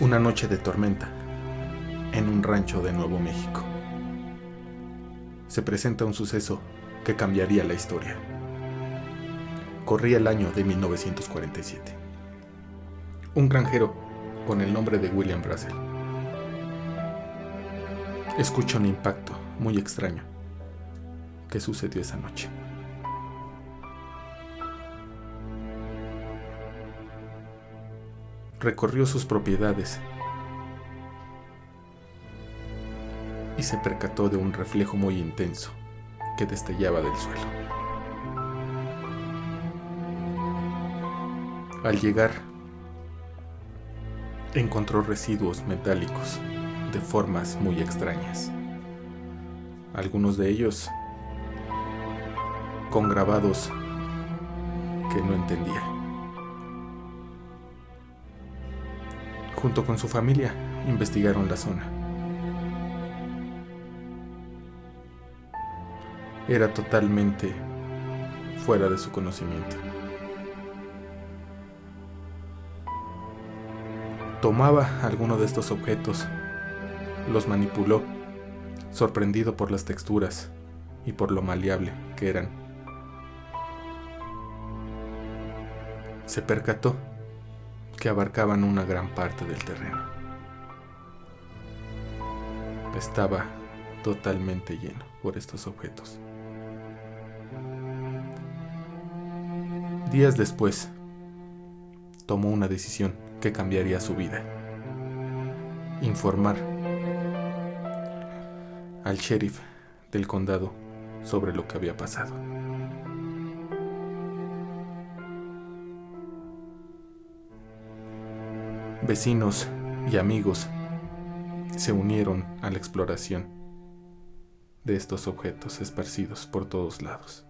Una noche de tormenta en un rancho de Nuevo México. Se presenta un suceso que cambiaría la historia. Corría el año de 1947. Un granjero con el nombre de William Russell escucha un impacto muy extraño que sucedió esa noche. Recorrió sus propiedades y se percató de un reflejo muy intenso que destellaba del suelo. Al llegar, encontró residuos metálicos de formas muy extrañas. Algunos de ellos con grabados que no entendía. Junto con su familia, investigaron la zona. Era totalmente fuera de su conocimiento. Tomaba alguno de estos objetos, los manipuló, sorprendido por las texturas y por lo maleable que eran. Se percató que abarcaban una gran parte del terreno. Estaba totalmente lleno por estos objetos. Días después, tomó una decisión que cambiaría su vida. Informar al sheriff del condado sobre lo que había pasado. Vecinos y amigos se unieron a la exploración de estos objetos esparcidos por todos lados,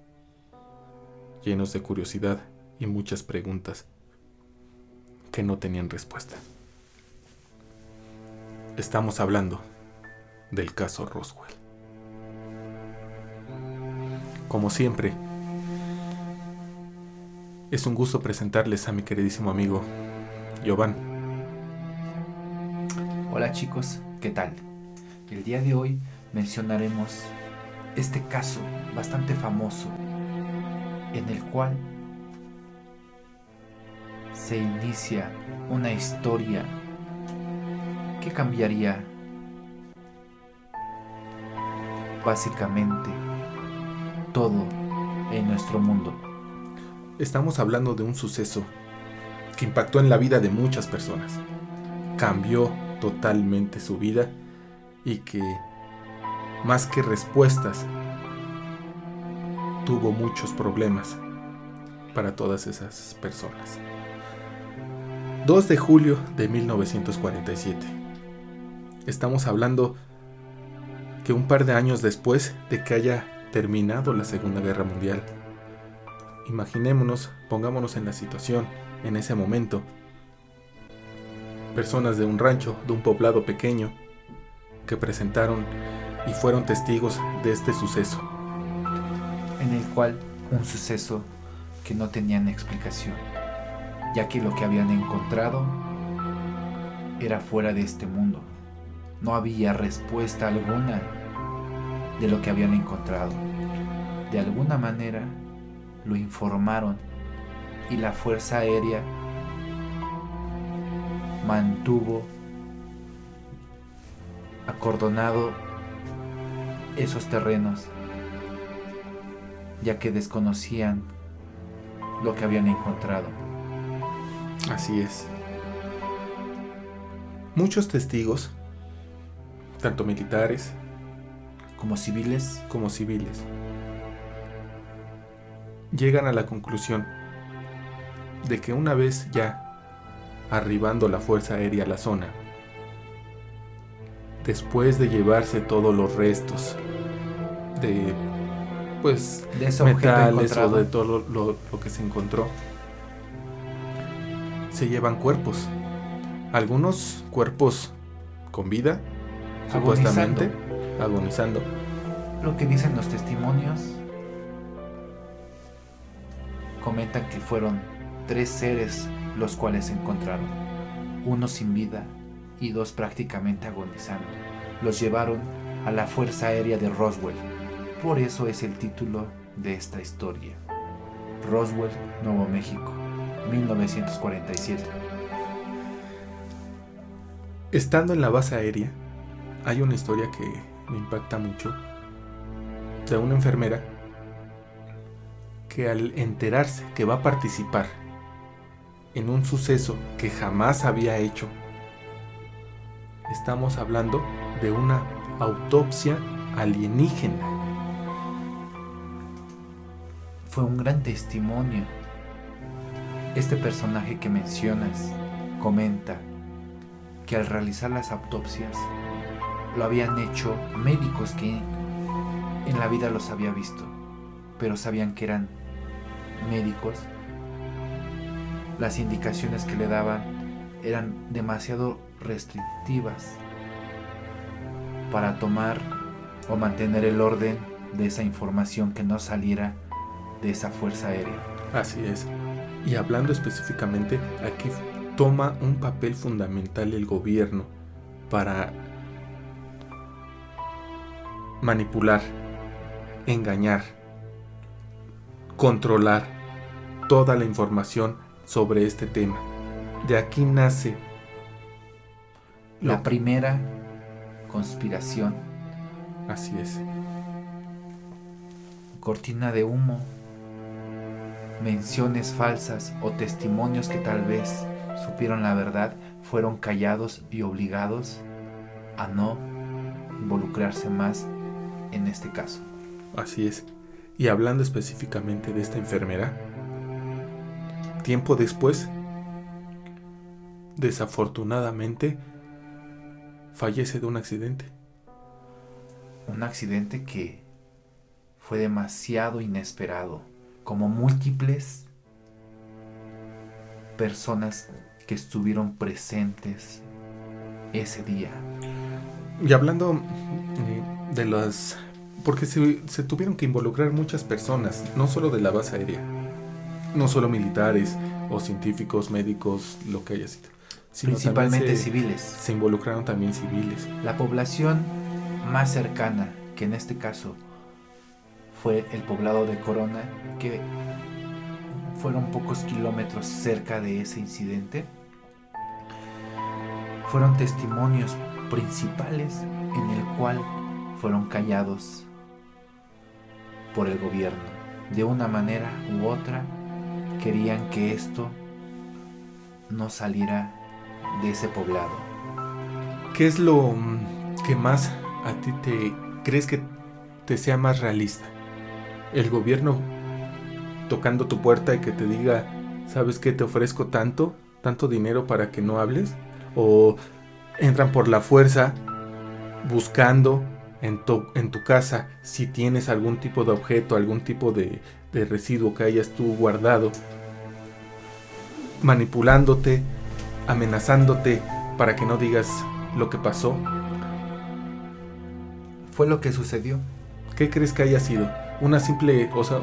llenos de curiosidad y muchas preguntas que no tenían respuesta. Estamos hablando del caso Roswell. Como siempre, es un gusto presentarles a mi queridísimo amigo Giovanni Hola chicos, ¿qué tal? El día de hoy mencionaremos este caso bastante famoso en el cual se inicia una historia que cambiaría básicamente todo en nuestro mundo. Estamos hablando de un suceso que impactó en la vida de muchas personas. Cambió totalmente su vida y que más que respuestas tuvo muchos problemas para todas esas personas. 2 de julio de 1947. Estamos hablando que un par de años después de que haya terminado la Segunda Guerra Mundial. Imaginémonos, pongámonos en la situación, en ese momento, personas de un rancho, de un poblado pequeño, que presentaron y fueron testigos de este suceso. En el cual un suceso que no tenían explicación, ya que lo que habían encontrado era fuera de este mundo. No había respuesta alguna de lo que habían encontrado. De alguna manera lo informaron y la Fuerza Aérea mantuvo acordonado esos terrenos, ya que desconocían lo que habían encontrado. Así es. Muchos testigos, tanto militares como civiles, como civiles, llegan a la conclusión de que una vez ya arribando la Fuerza Aérea a la zona. Después de llevarse todos los restos de pues de metales o de todo lo, que se encontró, se llevan cuerpos. Algunos cuerpos con vida, supuestamente, agonizando. Lo que dicen los testimonios comentan que fueron tres seres los cuales se encontraron, uno sin vida y dos prácticamente agonizando. Los llevaron a la Fuerza Aérea de Roswell. Por eso es el título de esta historia. Roswell, Nuevo México, 1947. Estando en la base aérea, hay una historia que me impacta mucho de una enfermera que al enterarse que va a participar en un suceso que jamás había hecho, estamos hablando de una autopsia alienígena. Fue un gran testimonio. Este personaje que mencionas comenta que al realizar las autopsias lo habían hecho médicos que en la vida los había visto, pero sabían que eran médicos. Las indicaciones que le daban eran demasiado restrictivas para tomar o mantener el orden de esa información que no saliera de esa fuerza aérea. Así es. Y hablando específicamente, aquí toma un papel fundamental el gobierno para manipular, engañar, controlar toda la información sobre este tema. De aquí nace la primera conspiración. Así es. Cortina de humo, menciones falsas o testimonios que tal vez supieron la verdad fueron callados y obligados a no involucrarse más en este caso. Así es. Y hablando específicamente de esta enfermera, tiempo después, desafortunadamente, fallece de un accidente. Un accidente que fue demasiado inesperado, como múltiples personas que estuvieron presentes ese día. Y hablando eh, de las... Porque se, se, tuvieron que involucrar muchas personas, no solo de la base aérea, no solo militares o científicos, médicos, lo que haya sido. Principalmente civiles. Se involucraron también civiles. La población más cercana, que en este caso fue el poblado de Corona, que fueron pocos kilómetros cerca de ese incidente, fueron testimonios principales en el cual fueron callados por el gobierno. De una manera u otra querían que esto no saliera de ese poblado. ¿Qué es lo mm, que más a ti te crees que te sea más realista? ¿El gobierno tocando tu puerta y que te diga, ¿sabes qué? Te ofrezco tanto, tanto dinero para que no hables? ¿O entran por la fuerza buscando en tu, en tu casa si tienes algún tipo de objeto, algún tipo de, de residuo que hayas tú guardado, manipulándote, amenazándote para que no digas lo que pasó. Fue lo que sucedió. ¿Qué crees que haya sido? Una simple, o sea,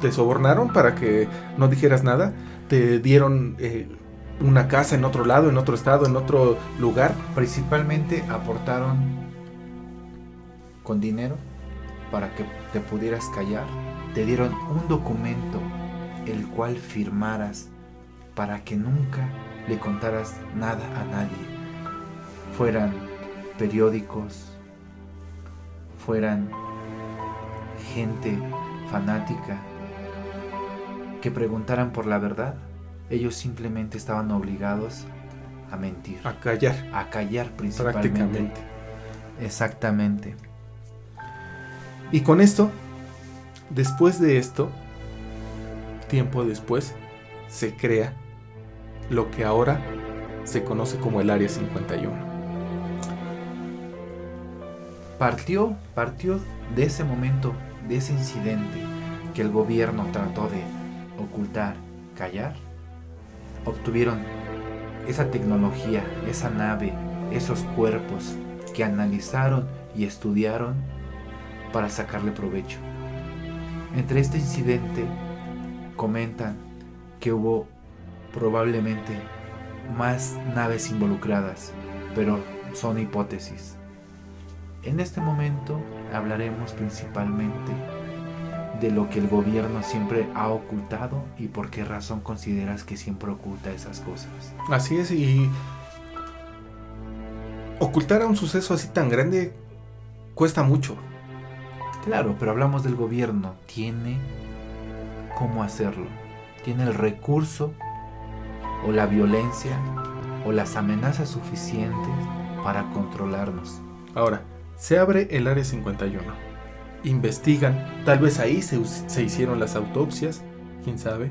te sobornaron para que no dijeras nada, te dieron eh, una casa en otro lado, en otro estado, en otro lugar. Principalmente aportaron con dinero para que te pudieras callar. Te dieron un documento el cual firmaras para que nunca le contaras nada a nadie. Fueran periódicos, fueran gente fanática que preguntaran por la verdad, ellos simplemente estaban obligados a mentir. A callar. A callar principalmente. Prácticamente. Exactamente. Y con esto, después de esto, tiempo después, se crea lo que ahora se conoce como el Área 51. Partió, partió de ese momento, de ese incidente que el gobierno trató de ocultar, callar, obtuvieron esa tecnología, esa nave, esos cuerpos que analizaron y estudiaron para sacarle provecho. Entre este incidente comentan que hubo probablemente más naves involucradas, pero son hipótesis. En este momento hablaremos principalmente de lo que el gobierno siempre ha ocultado y por qué razón consideras que siempre oculta esas cosas. Así es, y ocultar a un suceso así tan grande cuesta mucho. Claro, pero hablamos del gobierno. Tiene cómo hacerlo. Tiene el recurso o la violencia o las amenazas suficientes para controlarnos. Ahora, se abre el área 51. Investigan, tal vez ahí se, se hicieron las autopsias, quién sabe.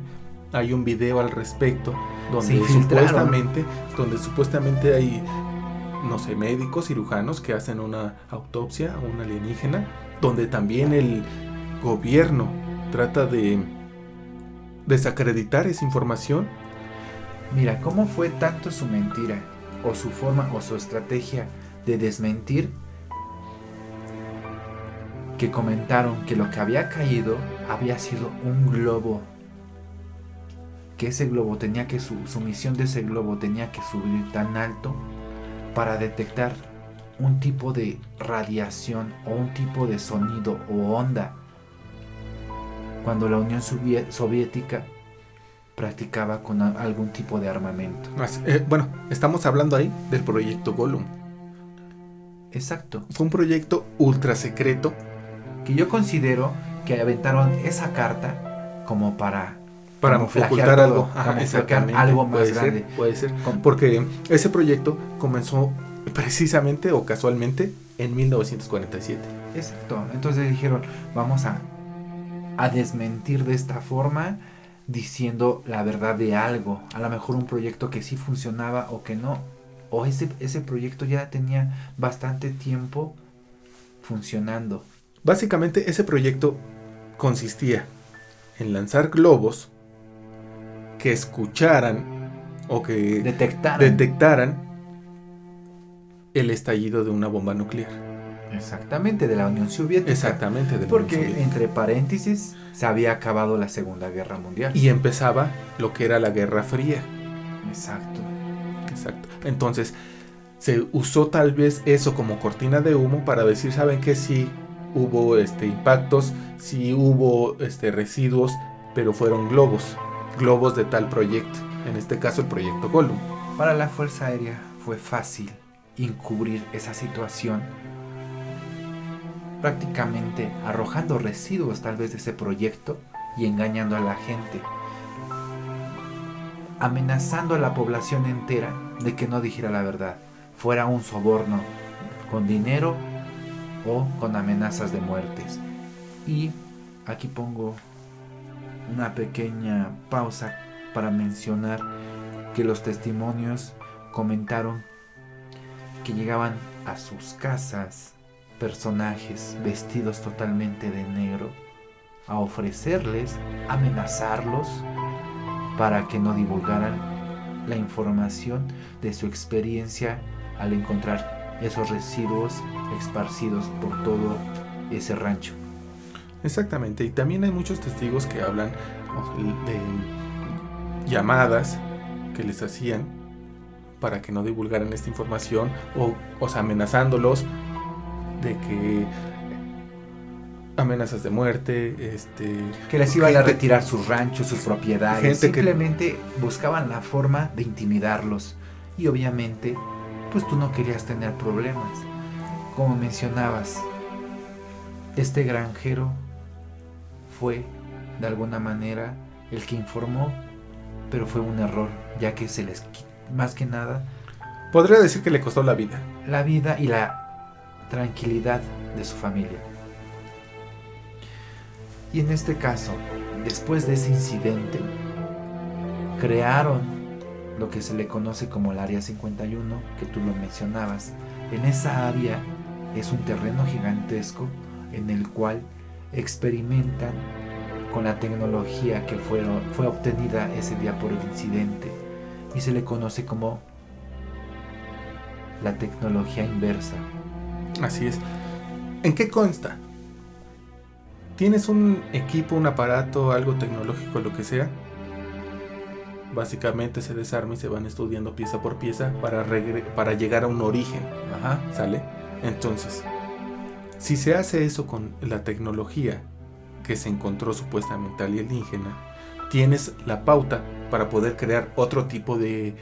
Hay un video al respecto donde supuestamente, donde supuestamente hay no sé, médicos, cirujanos que hacen una autopsia a un alienígena, donde también el gobierno trata de desacreditar esa información. Mira, ¿cómo fue tanto su mentira o su forma o su estrategia de desmentir que comentaron que lo que había caído había sido un globo? Que ese globo tenía que su, su misión de ese globo tenía que subir tan alto para detectar un tipo de radiación o un tipo de sonido o onda cuando la Unión Soviética practicaba con algún tipo de armamento. Eh, bueno, estamos hablando ahí del proyecto Gollum. Exacto. Fue un proyecto ultra secreto. Que yo considero que aventaron esa carta como para para ocultar algo, algo más puede grande. Ser, puede ser, porque ese proyecto comenzó precisamente o casualmente en 1947. Exacto. Entonces dijeron, vamos a, a desmentir de esta forma diciendo la verdad de algo. A lo mejor un proyecto que sí funcionaba o que no. O ese, ese proyecto ya tenía bastante tiempo funcionando. Básicamente ese proyecto consistía en lanzar globos que escucharan o que detectaran. El estallido de una bomba nuclear. Exactamente, de la Unión Soviética. Exactamente, de la Porque, entre paréntesis, se había acabado la Segunda Guerra Mundial. Y empezaba lo que era la Guerra Fría. Exacto. Exacto. Entonces, se usó tal vez eso como cortina de humo para decir, ¿saben qué? Sí hubo este, impactos, sí hubo este, residuos, pero fueron globos globos de tal proyecto, en este caso el proyecto Gollum. Para la Fuerza Aérea fue fácil encubrir esa situación, prácticamente arrojando residuos tal vez de ese proyecto y engañando a la gente, amenazando a la población entera de que no dijera la verdad, fuera un soborno con dinero o con amenazas de muertes. Y aquí pongo una pequeña pausa para mencionar que los testimonios comentaron que llegaban a sus casas personajes vestidos totalmente de negro a ofrecerles, amenazarlos para que no divulgaran la información de su experiencia al encontrar esos residuos esparcidos por todo ese rancho. Exactamente, y también hay muchos testigos que hablan de llamadas que les hacían para que no divulgaran esta información o, o sea, amenazándolos de que amenazas de muerte, este que les iban a retirar sus ranchos, sus propiedades, simplemente buscaban la forma de intimidarlos y obviamente pues tú no querías tener problemas. Como mencionabas, este granjero fue, de alguna manera, el que informó, pero fue un error, ya que se les, más que nada... Podría decir que le costó la vida. La vida y la tranquilidad de su familia. Y en este caso, después de ese incidente, crearon lo que se le conoce como el Área 51, que tú lo mencionabas. En esa área es un terreno gigantesco en el cual experimentan con la tecnología que fueron, fue obtenida ese día por el incidente y se le conoce como la tecnología inversa. Así es. ¿En qué consta? ¿Tienes un equipo, un aparato, algo tecnológico, lo que sea? básicamente se desarma y se van estudiando pieza por pieza para, para llegar a un origen. Ajá. ¿Sale? Entonces, si se hace eso con la tecnología que se encontró supuestamente alienígena, tienes la pauta para poder crear otro tipo de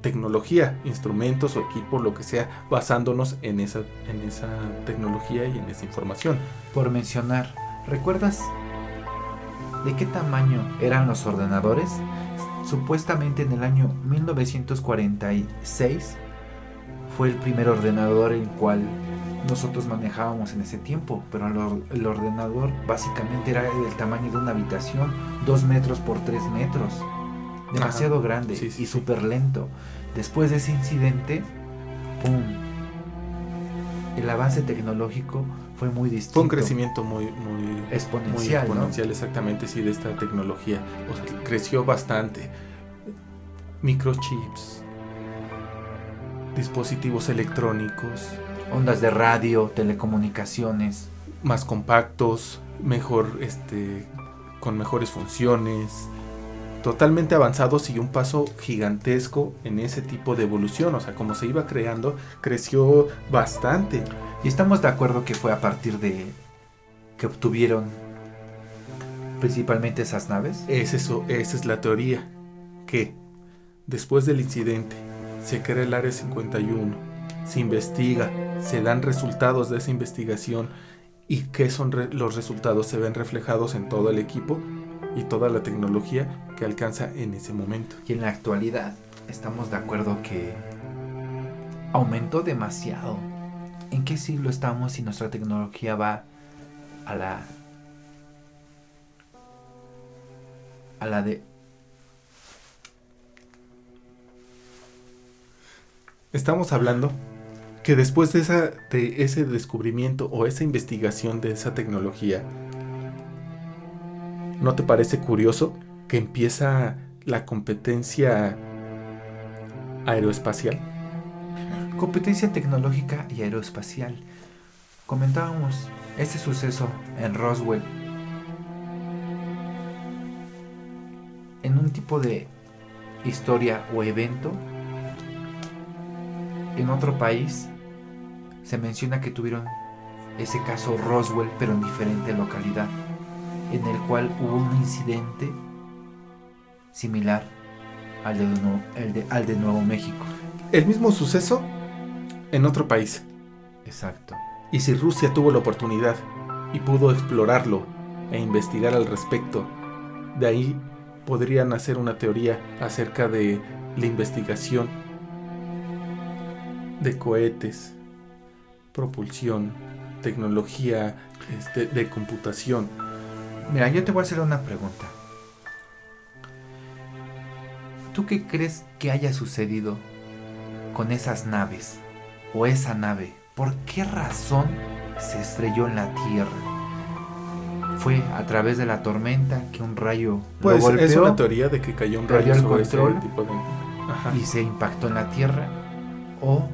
tecnología, instrumentos o equipo, lo que sea, basándonos en esa, en esa tecnología y en esa información. Por mencionar, ¿recuerdas de qué tamaño eran los ordenadores? Supuestamente en el año 1946 fue el primer ordenador el cual nosotros manejábamos en ese tiempo, pero el ordenador básicamente era del tamaño de una habitación, dos metros por tres metros, demasiado grande y súper lento. Después de ese incidente, ¡pum! El avance tecnológico fue muy distinto. Fue un crecimiento muy, muy exponencial. Muy exponencial, exactamente, sí, de esta tecnología. O sea, creció bastante. Microchips, dispositivos electrónicos, ondas de radio, telecomunicaciones. Más compactos, mejor, este, con mejores funciones, totalmente avanzados y un paso gigantesco en ese tipo de evolución. O sea, como se iba creando, creció bastante. Y estamos de acuerdo que fue a partir de que obtuvieron principalmente esas naves. Es eso, esa es la teoría. Que después del incidente se crea el Área 51, se investiga, se dan resultados de esa investigación y qué son los resultados se ven reflejados en todo el equipo y toda la tecnología que alcanza en ese momento. Y en la actualidad estamos de acuerdo que aumentó demasiado. ¿En qué siglo estamos si nuestra tecnología va a la a la de Estamos hablando que después de, esa, de ese descubrimiento o esa investigación de esa tecnología, ¿no te parece curioso que empieza la competencia aeroespacial? Competencia tecnológica y aeroespacial. Comentábamos este suceso en Roswell. En un tipo de historia o evento en otro país se menciona que tuvieron ese caso Roswell, pero en diferente localidad, en el cual hubo un incidente similar al de, al de Nuevo México. El mismo suceso en otro país. Exacto. Y si Rusia tuvo la oportunidad y pudo explorarlo e investigar al respecto, de ahí podrían hacer una teoría acerca de la investigación de cohetes, propulsión, tecnología este, de computación. Mira, yo te voy a hacer una pregunta. ¿Tú qué crees que haya sucedido con esas naves o esa nave? ¿Por qué razón se estrelló en la Tierra? Fue a través de la tormenta que un rayo pues es una teoría de que cayó un rayo sobre control tipo de... y se impactó en la Tierra o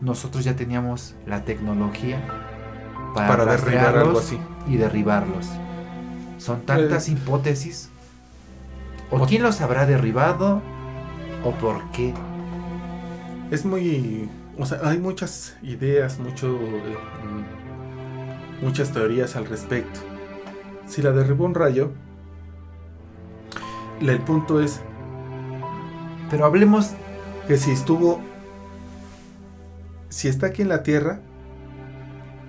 nosotros ya teníamos la tecnología para, derribar algo así. y derribarlos. Son tantas eh, hipótesis. ¿O quién los habrá derribado? ¿O por qué? Es muy... O sea, hay muchas ideas, mucho, eh, muchas teorías al respecto. Si la derribó un rayo, el punto es... Pero hablemos... Que si estuvo si está aquí en la Tierra,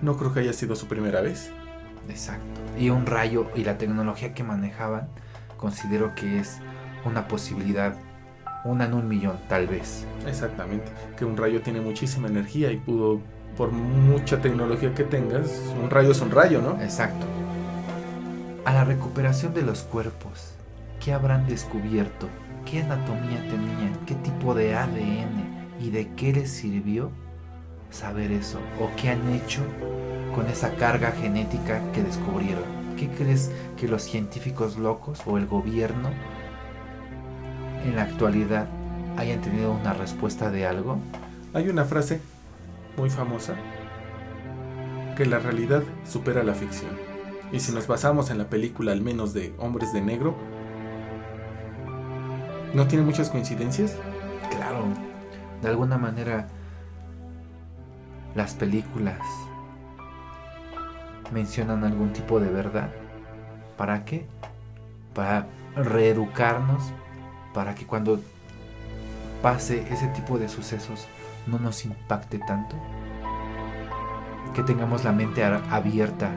no creo que haya sido su primera vez. Exacto. Y un rayo y la tecnología que manejaban, considero que es una posibilidad, una en un millón tal vez. Exactamente. Que un rayo tiene muchísima energía y pudo, por mucha tecnología que tengas, un rayo es un rayo, ¿no? Exacto. A la recuperación de los cuerpos, ¿qué habrán descubierto? ¿Qué anatomía tenían? ¿Qué tipo de ADN? ¿Y de qué les sirvió saber eso? ¿O qué han hecho con esa carga genética que descubrieron? ¿Qué crees que los científicos locos o el gobierno en la actualidad hayan tenido una respuesta de algo? Hay una frase muy famosa que la realidad supera la ficción. Y si nos basamos en la película al menos de Hombres de Negro, ¿No tiene muchas coincidencias? Claro, de alguna manera las películas mencionan algún tipo de verdad. ¿Para qué? Para reeducarnos, para que cuando pase ese tipo de sucesos no nos impacte tanto. Que tengamos la mente abierta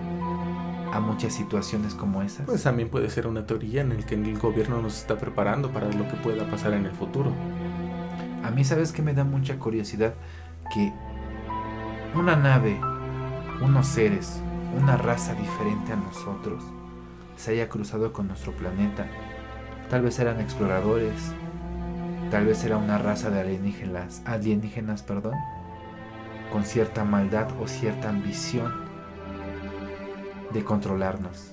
a muchas situaciones como esas. Pues también puede ser una teoría en el que el gobierno nos está preparando para lo que pueda pasar en el futuro. A mí sabes que me da mucha curiosidad que una nave, unos seres, una raza diferente a nosotros se haya cruzado con nuestro planeta. Tal vez eran exploradores, tal vez era una raza de alienígenas, alienígenas, perdón, con cierta maldad o cierta ambición de controlarnos.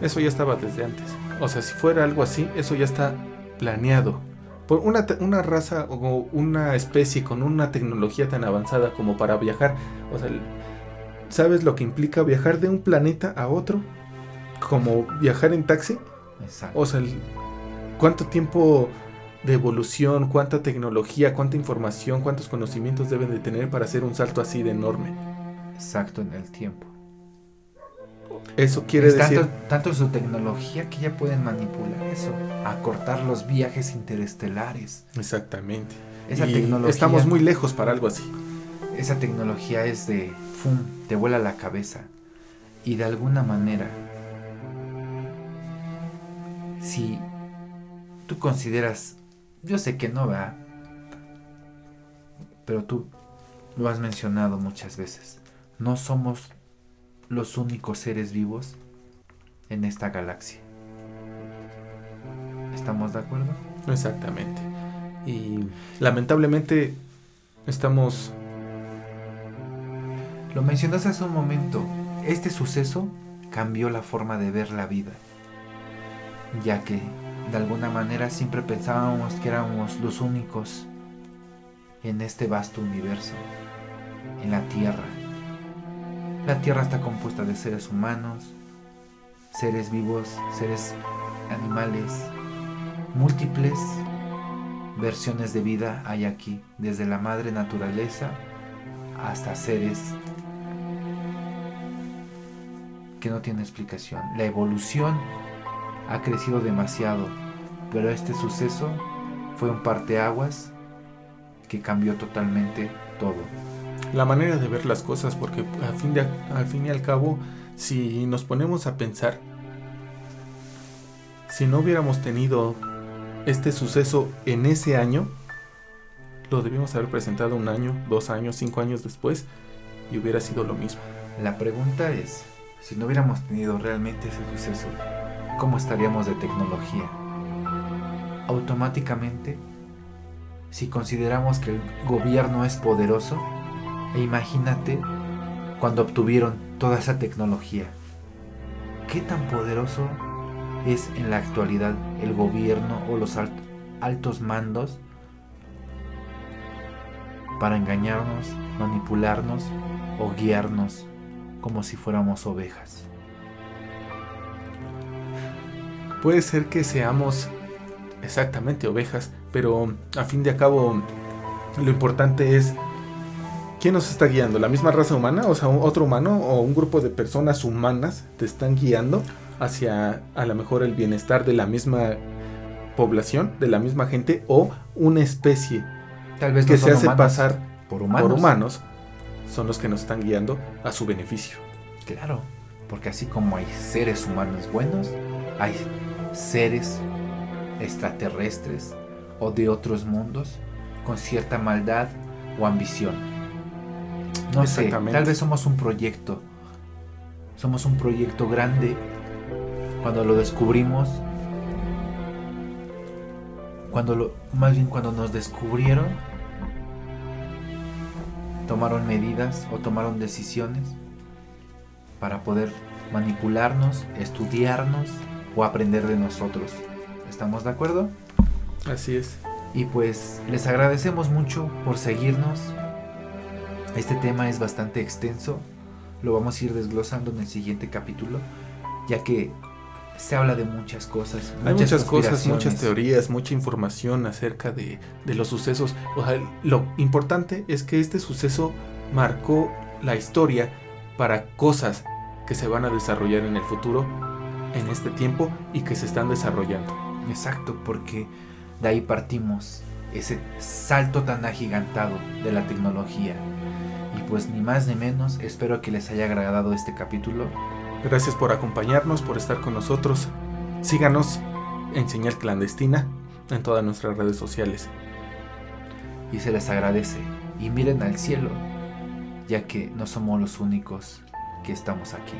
Eso ya estaba desde antes. O sea, si fuera algo así, eso ya está planeado. Por una, una raza o una especie con una tecnología tan avanzada como para viajar. O sea, ¿sabes lo que implica viajar de un planeta a otro? Como viajar en taxi. Exacto. O sea, ¿cuánto tiempo de evolución, cuánta tecnología, cuánta información, cuántos conocimientos deben de tener para hacer un salto así de enorme? Exacto, en el tiempo. Eso quiere decir. Tanto, tanto, su tecnología que ya pueden manipular eso, acortar los viajes interestelares. Exactamente. Esa tecnología. Estamos muy lejos para algo así. Esa tecnología es de. ¡Fum! Te vuela la cabeza. Y de alguna manera. Si tú consideras. Yo sé que no va. Pero tú lo has mencionado muchas veces. No somos los únicos seres vivos en esta galaxia. ¿Estamos de acuerdo? Exactamente. Y lamentablemente estamos... Lo mencionaste hace un momento. Este suceso cambió la forma de ver la vida. Ya que de alguna manera siempre pensábamos que éramos los únicos en este vasto universo, en la Tierra la Tierra está compuesta de seres humanos, seres vivos, seres animales, múltiples versiones de vida hay aquí, desde la madre naturaleza hasta seres que no tienen explicación. La evolución ha crecido demasiado, pero este suceso fue un parteaguas que cambió totalmente todo la manera de ver las cosas, porque al fin, y al cabo, si nos ponemos a pensar, si no hubiéramos tenido este suceso en ese año, lo debíamos haber presentado un año, dos años, cinco años después, y hubiera sido lo mismo. La pregunta es, si no hubiéramos tenido realmente ese suceso, ¿cómo estaríamos de tecnología? Automáticamente, si consideramos que el gobierno es poderoso, e imagínate cuando obtuvieron toda esa tecnología. ¿Qué tan poderoso es en la actualidad el gobierno o los altos mandos para engañarnos, manipularnos o guiarnos como si fuéramos ovejas? Puede ser que seamos exactamente ovejas, pero a fin de cabo lo importante es ¿Quién nos está guiando? ¿La misma raza humana? O sea, otro humano o un grupo de personas humanas te están guiando hacia a lo mejor el bienestar de la misma población, de la misma gente o una especie Tal vez que se hace pasar por humanos. por humanos son los que nos están guiando a su beneficio. Claro, porque así como hay seres humanos buenos, hay seres extraterrestres o de otros mundos con cierta maldad o ambición. No sé, tal vez somos un proyecto. Somos un proyecto grande. Cuando lo descubrimos, cuando lo, más bien cuando nos descubrieron, tomaron medidas o tomaron decisiones para poder manipularnos, estudiarnos o aprender de nosotros. ¿Estamos de acuerdo? Así es. Y pues les agradecemos mucho por seguirnos, este tema es bastante extenso, lo vamos a ir desglosando en el siguiente capítulo, ya que se habla de muchas cosas. Hay muchas cosas, muchas teorías, mucha información acerca de, de los sucesos. O sea, lo importante es que este suceso marcó la historia para cosas que se van a desarrollar en el futuro, en este tiempo y que se están desarrollando. Exacto, porque de ahí partimos ese salto tan agigantado de la tecnología. Pues ni más ni menos, espero que les haya agradado este capítulo. Gracias por acompañarnos, por estar con nosotros. Síganos en Señal Clandestina en todas nuestras redes sociales. Y se les agradece. Y miren al cielo, ya que no somos los únicos que estamos aquí.